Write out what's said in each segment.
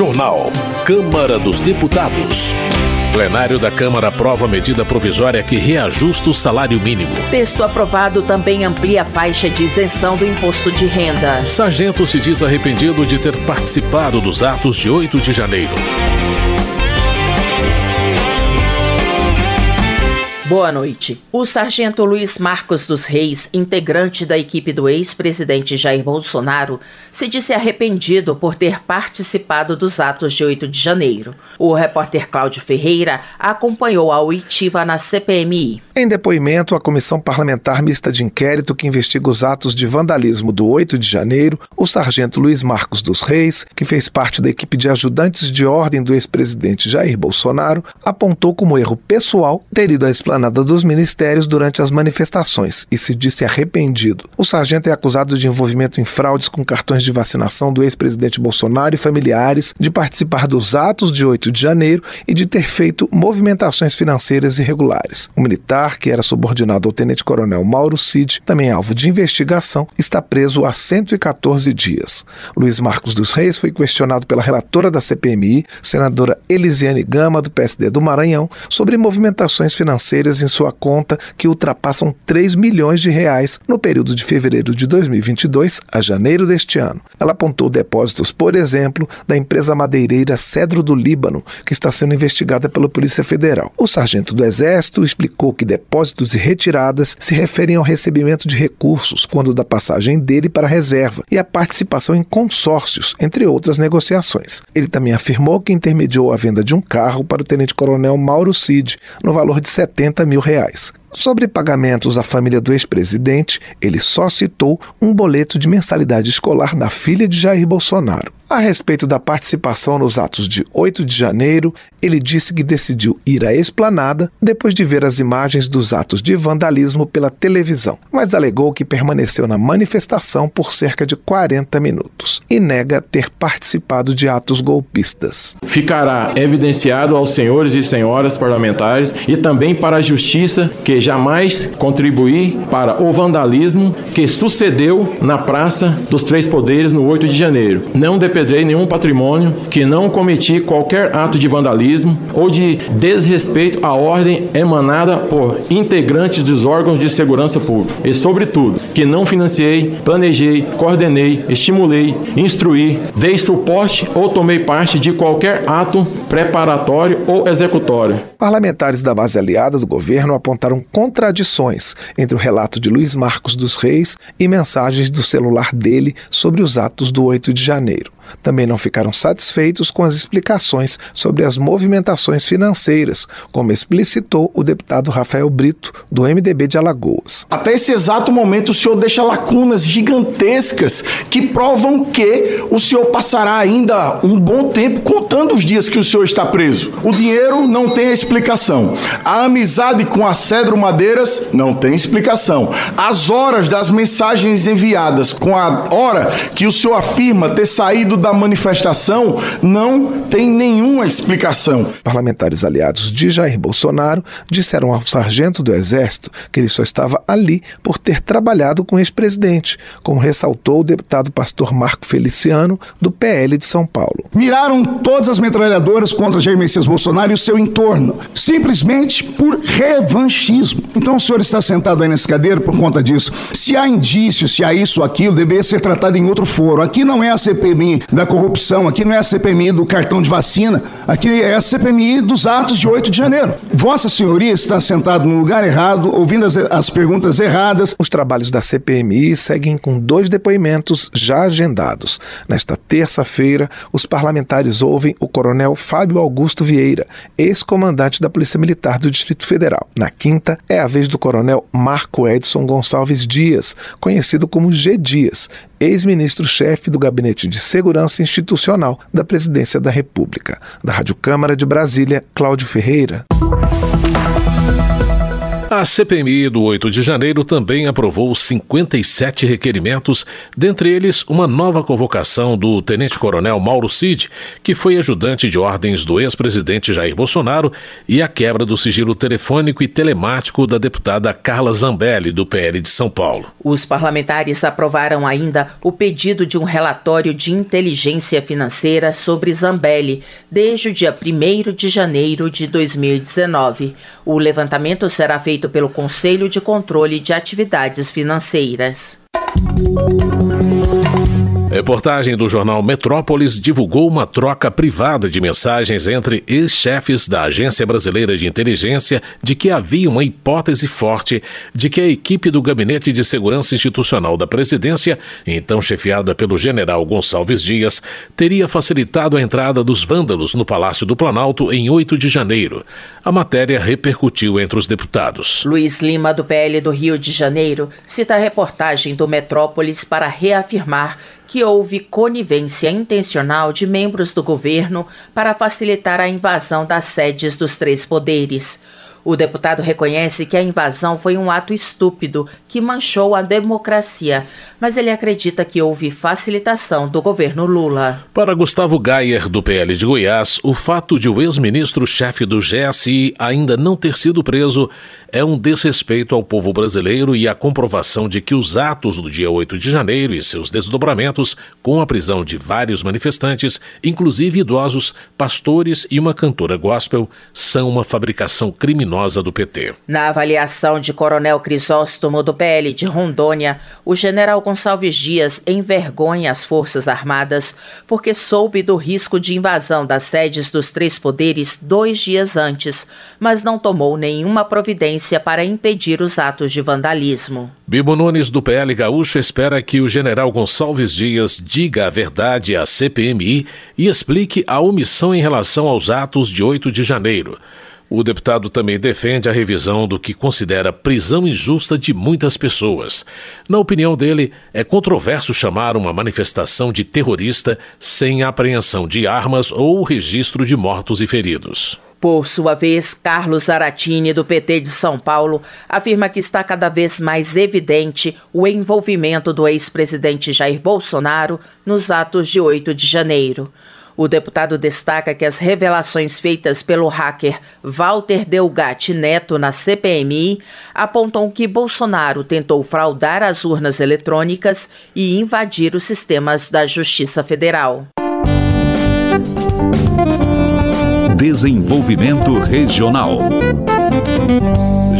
Jornal. Câmara dos Deputados. Plenário da Câmara aprova medida provisória que reajusta o salário mínimo. Texto aprovado também amplia a faixa de isenção do imposto de renda. Sargento se diz arrependido de ter participado dos atos de 8 de janeiro. Boa noite. O sargento Luiz Marcos dos Reis, integrante da equipe do ex-presidente Jair Bolsonaro, se disse arrependido por ter participado dos atos de 8 de janeiro. O repórter Cláudio Ferreira acompanhou a oitiva na CPMI. Em depoimento à Comissão Parlamentar Mista de Inquérito que investiga os atos de vandalismo do 8 de janeiro, o sargento Luiz Marcos dos Reis, que fez parte da equipe de ajudantes de ordem do ex-presidente Jair Bolsonaro, apontou como erro pessoal ter ido à explanada esplanada dos ministérios durante as manifestações e se disse arrependido. O sargento é acusado de envolvimento em fraudes com cartões de vacinação do ex-presidente Bolsonaro e familiares, de participar dos atos de 8 de janeiro e de ter feito movimentações financeiras irregulares. O militar, que era subordinado ao tenente-coronel Mauro Cid, também alvo de investigação, está preso há 114 dias. Luiz Marcos dos Reis foi questionado pela relatora da CPMI, senadora Elisiane Gama, do PSD do Maranhão, sobre movimentações financeiras em sua conta que ultrapassam 3 milhões de reais no período de fevereiro de 2022 a janeiro deste ano. Ela apontou depósitos, por exemplo, da empresa madeireira Cedro do Líbano, que está sendo investigada pela Polícia Federal. O sargento do Exército explicou que depósitos e retiradas se referem ao recebimento de recursos quando da passagem dele para a reserva e a participação em consórcios, entre outras negociações. Ele também afirmou que intermediou a venda de um carro para o tenente-coronel Mauro Cid, no valor de 70 mil reais. Sobre pagamentos à família do ex-presidente, ele só citou um boleto de mensalidade escolar da filha de Jair Bolsonaro. A respeito da participação nos atos de 8 de janeiro, ele disse que decidiu ir à esplanada depois de ver as imagens dos atos de vandalismo pela televisão, mas alegou que permaneceu na manifestação por cerca de 40 minutos e nega ter participado de atos golpistas. Ficará evidenciado aos senhores e senhoras parlamentares e também para a justiça que jamais contribuí para o vandalismo que sucedeu na Praça dos Três Poderes no 8 de janeiro. Não depende perpedrei nenhum patrimônio, que não cometi qualquer ato de vandalismo ou de desrespeito à ordem emanada por integrantes dos órgãos de segurança pública. E, sobretudo, que não financiei, planejei, coordenei, estimulei, instruí, dei suporte ou tomei parte de qualquer ato preparatório ou executório. Parlamentares da base aliada do governo apontaram contradições entre o relato de Luiz Marcos dos Reis e mensagens do celular dele sobre os atos do 8 de janeiro também não ficaram satisfeitos com as explicações sobre as movimentações financeiras, como explicitou o deputado Rafael Brito, do MDB de Alagoas. Até esse exato momento, o senhor deixa lacunas gigantescas que provam que o senhor passará ainda um bom tempo contando os dias que o senhor está preso. O dinheiro não tem explicação. A amizade com a Cedro Madeiras não tem explicação. As horas das mensagens enviadas com a hora que o senhor afirma ter saído da manifestação não tem nenhuma explicação. Parlamentares aliados de Jair Bolsonaro disseram ao sargento do Exército que ele só estava ali por ter trabalhado com o ex-presidente, como ressaltou o deputado pastor Marco Feliciano, do PL de São Paulo. Miraram todas as metralhadoras contra Jair Messias Bolsonaro e o seu entorno, simplesmente por revanchismo. Então o senhor está sentado aí nesse cadeiro por conta disso. Se há indícios, se há isso ou aquilo, deveria ser tratado em outro foro. Aqui não é a CPMI da corrupção, aqui não é a CPMI do cartão de vacina, aqui é a CPMI dos atos de 8 de janeiro. Vossa Senhoria está sentado no lugar errado, ouvindo as, as perguntas erradas. Os trabalhos da CPMI seguem com dois depoimentos já agendados. Nesta terça-feira, os parlamentares ouvem o coronel Fábio Augusto Vieira, ex-comandante da Polícia Militar do Distrito Federal. Na quinta, é a vez do coronel Marco Edson Gonçalves Dias, conhecido como G. Dias, ex-ministro-chefe do Gabinete de Segurança Institucional da Presidência da República. Da Rádio Câmara de Brasília, Cláudio Ferreira. A CPMI do 8 de janeiro também aprovou 57 requerimentos, dentre eles uma nova convocação do tenente-coronel Mauro Cid, que foi ajudante de ordens do ex-presidente Jair Bolsonaro, e a quebra do sigilo telefônico e telemático da deputada Carla Zambelli, do PL de São Paulo. Os parlamentares aprovaram ainda o pedido de um relatório de inteligência financeira sobre Zambelli desde o dia 1 de janeiro de 2019. O levantamento será feito feito pelo Conselho de Controle de Atividades Financeiras. Reportagem do jornal Metrópolis divulgou uma troca privada de mensagens entre ex-chefes da Agência Brasileira de Inteligência de que havia uma hipótese forte de que a equipe do Gabinete de Segurança Institucional da Presidência, então chefiada pelo general Gonçalves Dias, teria facilitado a entrada dos vândalos no Palácio do Planalto em 8 de janeiro. A matéria repercutiu entre os deputados. Luiz Lima, do PL do Rio de Janeiro, cita a reportagem do Metrópolis para reafirmar que houve conivência intencional de membros do governo para facilitar a invasão das sedes dos três poderes. O deputado reconhece que a invasão foi um ato estúpido que manchou a democracia, mas ele acredita que houve facilitação do governo Lula. Para Gustavo Gayer, do PL de Goiás, o fato de o ex-ministro-chefe do GSI ainda não ter sido preso é um desrespeito ao povo brasileiro e a comprovação de que os atos do dia 8 de janeiro e seus desdobramentos, com a prisão de vários manifestantes, inclusive idosos, pastores e uma cantora gospel, são uma fabricação criminosa do PT. Na avaliação de Coronel Crisóstomo do PL de Rondônia, o general Gonçalves Dias envergonha as Forças Armadas porque soube do risco de invasão das sedes dos três poderes dois dias antes, mas não tomou nenhuma providência para impedir os atos de vandalismo. Bibo Nunes, do PL Gaúcho, espera que o general Gonçalves Dias diga a verdade à CPMI e explique a omissão em relação aos atos de 8 de janeiro. O deputado também defende a revisão do que considera prisão injusta de muitas pessoas. Na opinião dele, é controverso chamar uma manifestação de terrorista sem apreensão de armas ou registro de mortos e feridos. Por sua vez, Carlos Zaratini, do PT de São Paulo, afirma que está cada vez mais evidente o envolvimento do ex-presidente Jair Bolsonaro nos atos de 8 de janeiro. O deputado destaca que as revelações feitas pelo hacker Walter Delgatti Neto na CPMI apontam que Bolsonaro tentou fraudar as urnas eletrônicas e invadir os sistemas da Justiça Federal. Desenvolvimento Regional.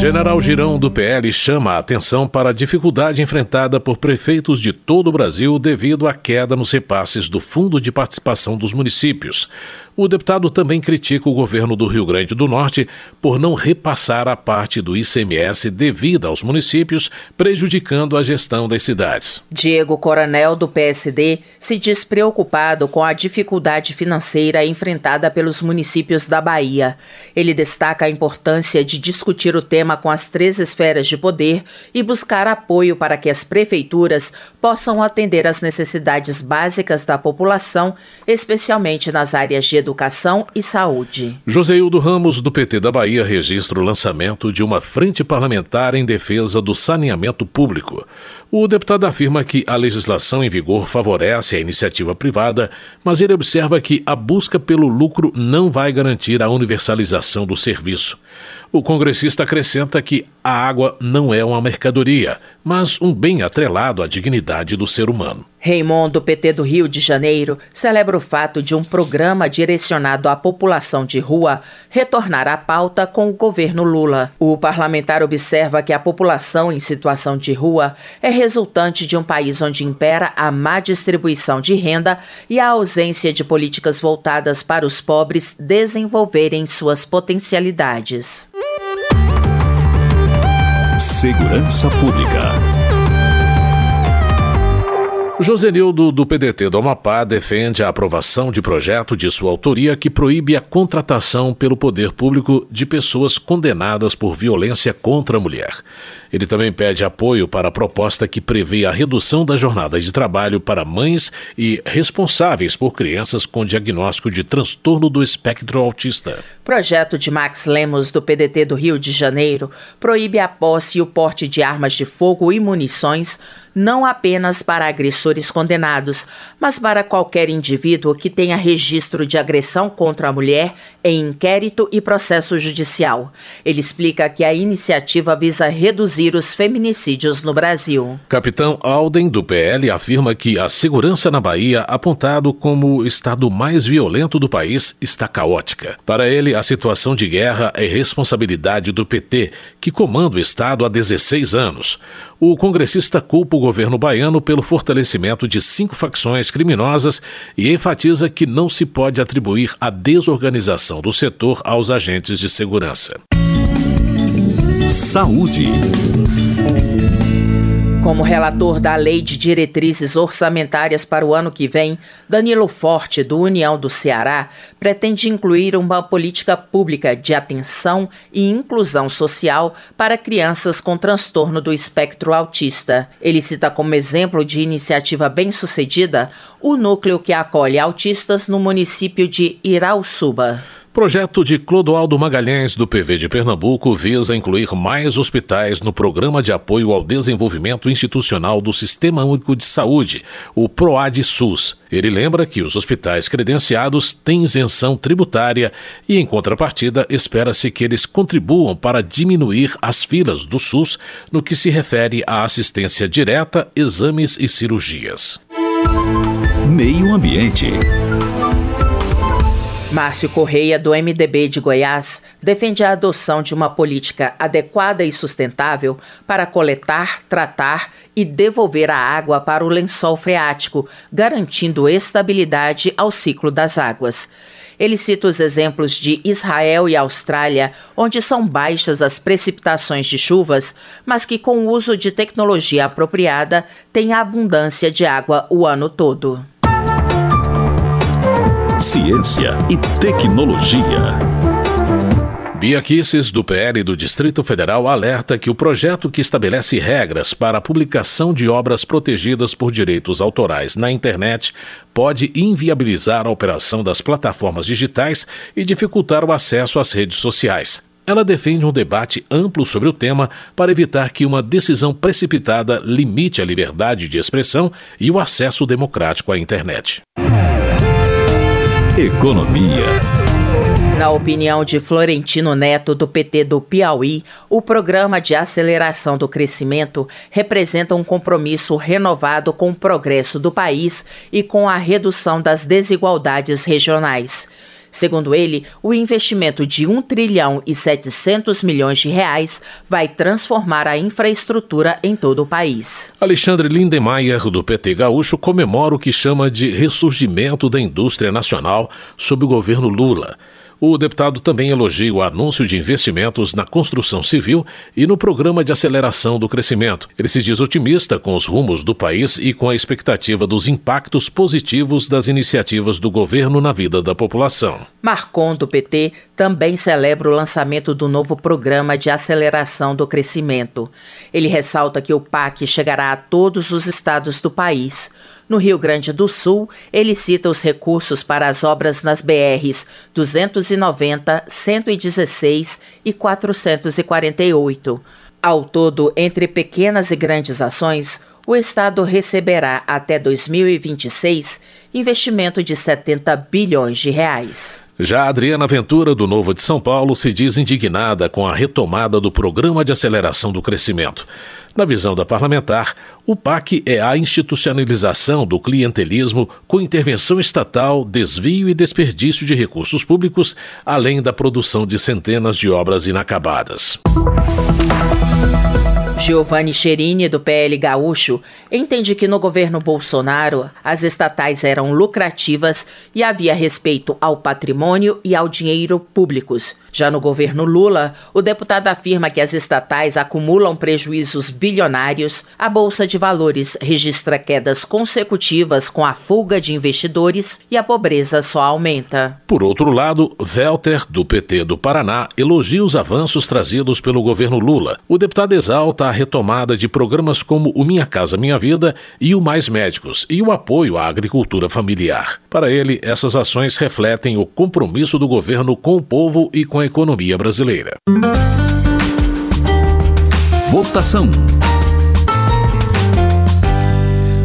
General Girão do PL chama a atenção para a dificuldade enfrentada por prefeitos de todo o Brasil devido à queda nos repasses do Fundo de Participação dos Municípios. O deputado também critica o governo do Rio Grande do Norte por não repassar a parte do ICMS devida aos municípios, prejudicando a gestão das cidades. Diego Coronel, do PSD, se diz preocupado com a dificuldade financeira enfrentada pelos municípios da Bahia. Ele destaca a importância de discutir o tema com as três esferas de poder e buscar apoio para que as prefeituras possam atender às necessidades básicas da população, especialmente nas áreas de educação e saúde. Joseildo Ramos, do PT da Bahia, registra o lançamento de uma frente parlamentar em defesa do saneamento público. O deputado afirma que a legislação em vigor favorece a iniciativa privada, mas ele observa que a busca pelo lucro não vai garantir a universalização do serviço. O congressista acrescenta que a água não é uma mercadoria, mas um bem atrelado à dignidade do ser humano. Raimundo, PT do Rio de Janeiro, celebra o fato de um programa direcionado à população de rua retornar à pauta com o governo Lula. O parlamentar observa que a população em situação de rua é resultante de um país onde impera a má distribuição de renda e a ausência de políticas voltadas para os pobres desenvolverem suas potencialidades. Segurança Pública. Josenildo, do PDT do Amapá, defende a aprovação de projeto de sua autoria que proíbe a contratação pelo poder público de pessoas condenadas por violência contra a mulher. Ele também pede apoio para a proposta que prevê a redução da jornada de trabalho para mães e responsáveis por crianças com diagnóstico de transtorno do espectro autista. Projeto de Max Lemos, do PDT do Rio de Janeiro, proíbe a posse e o porte de armas de fogo e munições não apenas para agressores condenados, mas para qualquer indivíduo que tenha registro de agressão contra a mulher em inquérito e processo judicial. Ele explica que a iniciativa visa reduzir os feminicídios no Brasil. Capitão Alden, do PL, afirma que a segurança na Bahia, apontado como o estado mais violento do país, está caótica. Para ele, a situação de guerra é responsabilidade do PT, que comanda o estado há 16 anos. O congressista culpa o governo baiano pelo fortalecimento de cinco facções criminosas e enfatiza que não se pode atribuir a desorganização do setor aos agentes de segurança. Saúde. Como relator da Lei de Diretrizes Orçamentárias para o ano que vem, Danilo Forte, do União do Ceará, pretende incluir uma política pública de atenção e inclusão social para crianças com transtorno do espectro autista. Ele cita como exemplo de iniciativa bem-sucedida o núcleo que acolhe autistas no município de Irauçuba. Projeto de Clodoaldo Magalhães, do PV de Pernambuco, visa incluir mais hospitais no Programa de Apoio ao Desenvolvimento Institucional do Sistema Único de Saúde, o PROAD-SUS. Ele lembra que os hospitais credenciados têm isenção tributária e, em contrapartida, espera-se que eles contribuam para diminuir as filas do SUS no que se refere à assistência direta, exames e cirurgias. Meio Ambiente. Márcio Correia, do MDB de Goiás, defende a adoção de uma política adequada e sustentável para coletar, tratar e devolver a água para o lençol freático, garantindo estabilidade ao ciclo das águas. Ele cita os exemplos de Israel e Austrália, onde são baixas as precipitações de chuvas, mas que, com o uso de tecnologia apropriada, têm abundância de água o ano todo ciência e tecnologia. Bia Kisses, do PL do Distrito Federal, alerta que o projeto que estabelece regras para a publicação de obras protegidas por direitos autorais na internet pode inviabilizar a operação das plataformas digitais e dificultar o acesso às redes sociais. Ela defende um debate amplo sobre o tema para evitar que uma decisão precipitada limite a liberdade de expressão e o acesso democrático à internet. Economia. Na opinião de Florentino Neto, do PT do Piauí, o programa de aceleração do crescimento representa um compromisso renovado com o progresso do país e com a redução das desigualdades regionais. Segundo ele, o investimento de 1 trilhão e 700 milhões de reais vai transformar a infraestrutura em todo o país. Alexandre Lindemeyer, do PT Gaúcho, comemora o que chama de ressurgimento da indústria nacional sob o governo Lula. O deputado também elogia o anúncio de investimentos na construção civil e no programa de aceleração do crescimento. Ele se diz otimista com os rumos do país e com a expectativa dos impactos positivos das iniciativas do governo na vida da população. Marcon, do PT, também celebra o lançamento do novo programa de aceleração do crescimento. Ele ressalta que o PAC chegará a todos os estados do país. No Rio Grande do Sul, ele cita os recursos para as obras nas BRs 290, 116 e 448. Ao todo, entre pequenas e grandes ações, o Estado receberá até 2026 investimento de 70 bilhões de reais. Já Adriana Ventura, do Novo de São Paulo, se diz indignada com a retomada do Programa de Aceleração do Crescimento. Na visão da parlamentar, o PAC é a institucionalização do clientelismo com intervenção estatal, desvio e desperdício de recursos públicos, além da produção de centenas de obras inacabadas. Giovanni Cherini, do PL Gaúcho, entende que no governo Bolsonaro as estatais eram lucrativas e havia respeito ao patrimônio e ao dinheiro públicos. Já no governo Lula, o deputado afirma que as estatais acumulam prejuízos bilionários, a Bolsa de Valores registra quedas consecutivas com a fuga de investidores e a pobreza só aumenta. Por outro lado, Welter, do PT do Paraná, elogia os avanços trazidos pelo governo Lula. O deputado exalta a retomada de programas como o Minha Casa Minha Vida e o Mais Médicos e o apoio à agricultura familiar. Para ele, essas ações refletem o compromisso do governo com o povo e com a economia brasileira. Votação.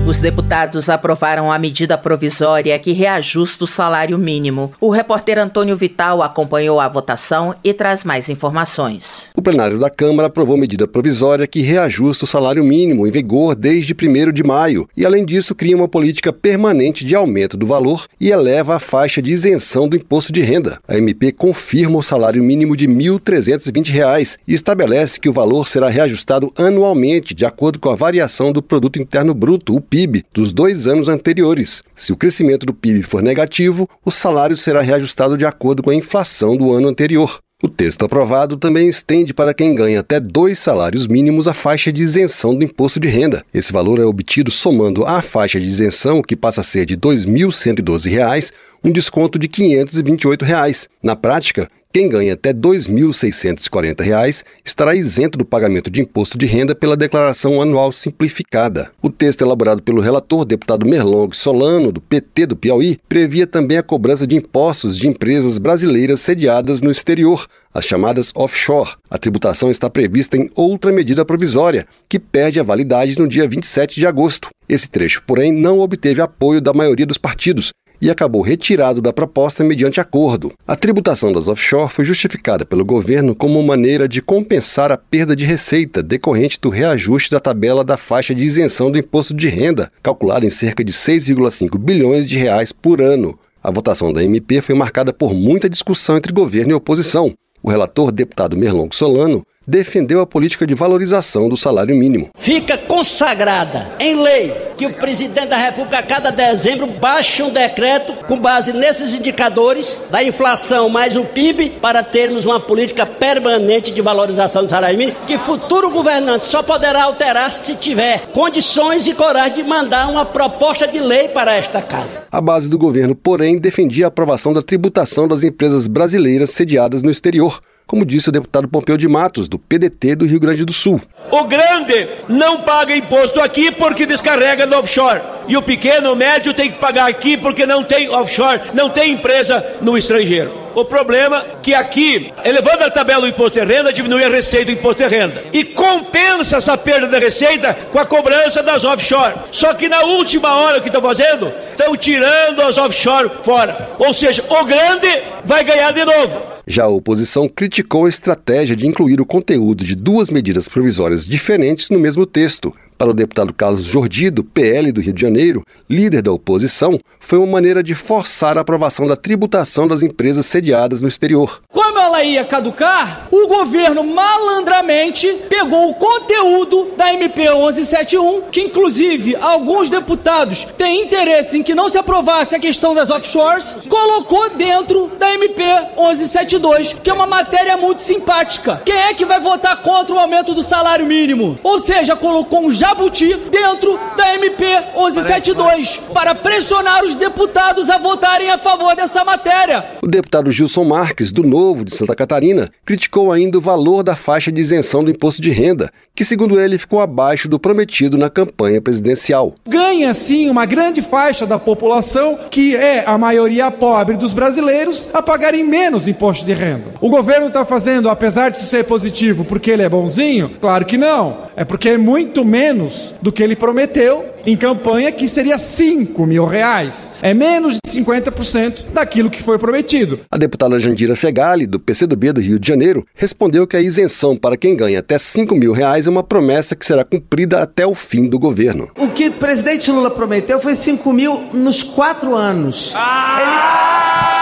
Os deputados aprovaram a medida provisória que reajusta o salário mínimo. O repórter Antônio Vital acompanhou a votação e traz mais informações. O plenário da Câmara aprovou medida provisória que reajusta o salário mínimo em vigor desde 1 de maio e, além disso, cria uma política permanente de aumento do valor e eleva a faixa de isenção do imposto de renda. A MP confirma o salário mínimo de R$ 1.320 e estabelece que o valor será reajustado anualmente de acordo com a variação do Produto Interno Bruto, o PIB dos dois anos anteriores. Se o crescimento do PIB for negativo, o salário será reajustado de acordo com a inflação do ano anterior. O texto aprovado também estende para quem ganha até dois salários mínimos a faixa de isenção do imposto de renda. Esse valor é obtido somando à faixa de isenção, que passa a ser de R$ 2.112, um desconto de 528 reais. Na prática, quem ganha até R$ 2.640 estará isento do pagamento de imposto de renda pela declaração anual simplificada. O texto elaborado pelo relator, deputado Merlong Solano, do PT do Piauí, previa também a cobrança de impostos de empresas brasileiras sediadas no exterior, as chamadas offshore. A tributação está prevista em outra medida provisória, que perde a validade no dia 27 de agosto. Esse trecho, porém, não obteve apoio da maioria dos partidos, e acabou retirado da proposta mediante acordo. A tributação das offshore foi justificada pelo governo como maneira de compensar a perda de receita decorrente do reajuste da tabela da faixa de isenção do imposto de renda, calculada em cerca de 6,5 bilhões de reais por ano. A votação da MP foi marcada por muita discussão entre governo e oposição. O relator, deputado Merlong Solano, defendeu a política de valorização do salário mínimo. Fica consagrada em lei que o presidente da República, a cada dezembro, baixa um decreto com base nesses indicadores da inflação mais o PIB para termos uma política permanente de valorização do salário mínimo, que futuro governante só poderá alterar se tiver condições e coragem de mandar uma proposta de lei para esta casa. A base do governo, porém, defendia a aprovação da tributação das empresas brasileiras sediadas no exterior como disse o deputado Pompeu de Matos, do PDT do Rio Grande do Sul. O grande não paga imposto aqui porque descarrega no offshore. E o pequeno, o médio tem que pagar aqui porque não tem offshore, não tem empresa no estrangeiro. O problema é que aqui, elevando a tabela do imposto de renda, diminui a receita do imposto de renda. E compensa essa perda da receita com a cobrança das offshore. Só que na última hora o que estão fazendo? Estão tirando as offshore fora. Ou seja, o grande vai ganhar de novo. Já a oposição criticou a estratégia de incluir o conteúdo de duas medidas provisórias diferentes no mesmo texto, para o deputado Carlos Jordi, do PL do Rio de Janeiro, líder da oposição, foi uma maneira de forçar a aprovação da tributação das empresas sediadas no exterior. Como ela ia caducar, o governo malandramente pegou o conteúdo da MP 1171, que inclusive alguns deputados têm interesse em que não se aprovasse a questão das offshores, colocou dentro da MP 1172, que é uma matéria muito simpática. Quem é que vai votar contra o aumento do salário mínimo? Ou seja, colocou um Jabuti dentro da MP 1172 para pressionar os deputados a votarem a favor dessa matéria. O deputado Gilson Marques, do Novo de Santa Catarina, criticou ainda o valor da faixa de isenção do imposto de renda, que, segundo ele, ficou abaixo do prometido na campanha presidencial. Ganha, sim, uma grande faixa da população, que é a maioria pobre dos brasileiros, a pagarem menos imposto de renda. O governo está fazendo, apesar disso ser positivo, porque ele é bonzinho? Claro que não. É porque é muito menos menos do que ele prometeu em campanha, que seria 5 mil reais. É menos de 50% daquilo que foi prometido. A deputada Jandira Fegali, do PCdoB do Rio de Janeiro, respondeu que a isenção para quem ganha até 5 mil reais é uma promessa que será cumprida até o fim do governo. O que o presidente Lula prometeu foi 5 mil nos quatro anos. Ah! Ele...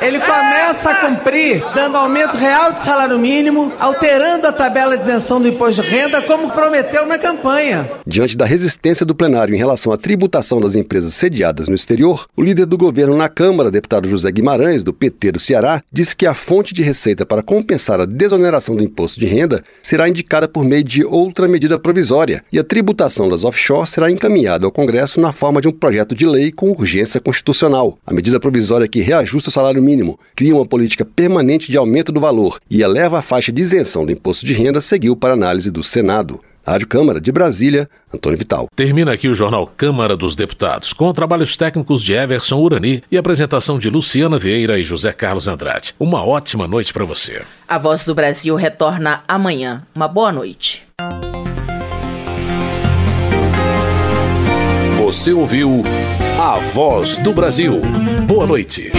Ele começa a cumprir, dando aumento real de salário mínimo, alterando a tabela de isenção do imposto de renda, como prometeu na campanha. Diante da resistência do plenário em relação à tributação das empresas sediadas no exterior, o líder do governo na Câmara, deputado José Guimarães, do PT do Ceará, disse que a fonte de receita para compensar a desoneração do imposto de renda será indicada por meio de outra medida provisória e a tributação das offshore será encaminhada ao Congresso na forma de um projeto de lei com urgência constitucional. A medida provisória que reajusta o salário mínimo, cria uma política permanente de aumento do valor e eleva a faixa de isenção do imposto de renda seguiu para análise do Senado. Rádio Câmara de Brasília, Antônio Vital. Termina aqui o jornal Câmara dos Deputados, com trabalhos técnicos de Everson Urani e apresentação de Luciana Vieira e José Carlos Andrade. Uma ótima noite para você. A Voz do Brasil retorna amanhã. Uma boa noite. Você ouviu A Voz do Brasil. Boa noite.